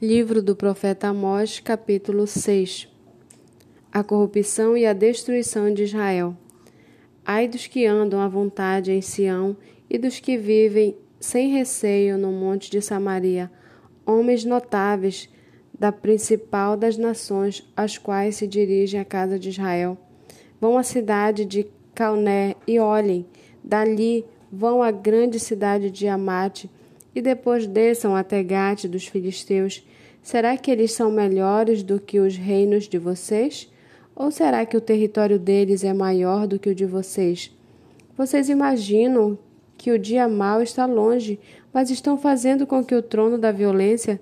Livro do profeta Amós, capítulo 6 A corrupção e a destruição de Israel. Ai dos que andam à vontade em Sião e dos que vivem sem receio no monte de Samaria, homens notáveis da principal das nações, às quais se dirige a casa de Israel. Vão à cidade de Calné e olhem, dali vão à grande cidade de Amate e depois desçam até Gate dos filisteus, será que eles são melhores do que os reinos de vocês? Ou será que o território deles é maior do que o de vocês? Vocês imaginam que o dia mau está longe, mas estão fazendo com que o trono da violência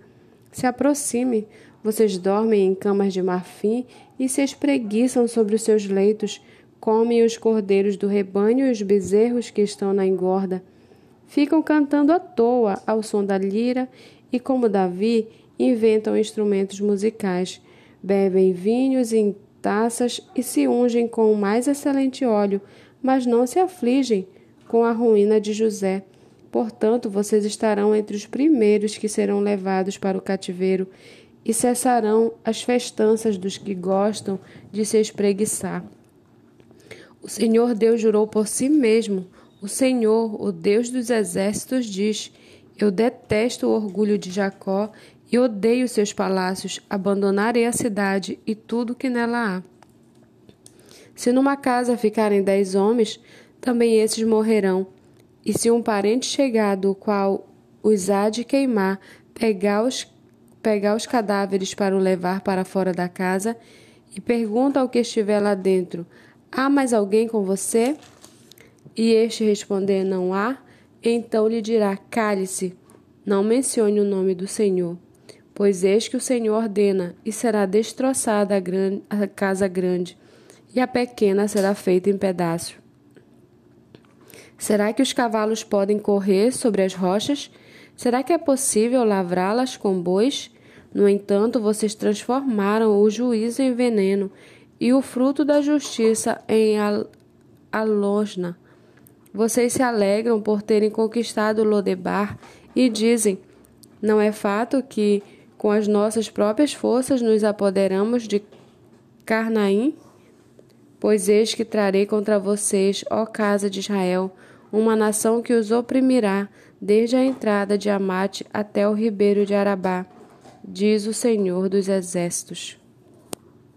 se aproxime. Vocês dormem em camas de marfim e se espreguiçam sobre os seus leitos, comem os cordeiros do rebanho e os bezerros que estão na engorda. Ficam cantando à toa ao som da lira e, como Davi, inventam instrumentos musicais, bebem vinhos em taças e se ungem com o mais excelente óleo, mas não se afligem com a ruína de José. Portanto, vocês estarão entre os primeiros que serão levados para o cativeiro e cessarão as festanças dos que gostam de se espreguiçar. O Senhor Deus jurou por si mesmo o Senhor, o Deus dos exércitos, diz: Eu detesto o orgulho de Jacó e odeio seus palácios. Abandonarei a cidade e tudo que nela há. Se numa casa ficarem dez homens, também esses morrerão. E se um parente chegado, o qual os há de queimar, pegar os, pegar os cadáveres para o levar para fora da casa, e pergunta ao que estiver lá dentro: Há mais alguém com você? E este responder não há, então lhe dirá: Cale-se, não mencione o nome do Senhor. Pois eis que o Senhor ordena, e será destroçada a, grande, a casa grande, e a pequena será feita em pedaços. Será que os cavalos podem correr sobre as rochas? Será que é possível lavrá-las com bois? No entanto, vocês transformaram o juízo em veneno e o fruto da justiça em alosna. Vocês se alegram por terem conquistado Lodebar e dizem: Não é fato que com as nossas próprias forças nos apoderamos de Carnaim? Pois eis que trarei contra vocês, ó casa de Israel, uma nação que os oprimirá, desde a entrada de Amate até o ribeiro de Arabá, diz o Senhor dos Exércitos.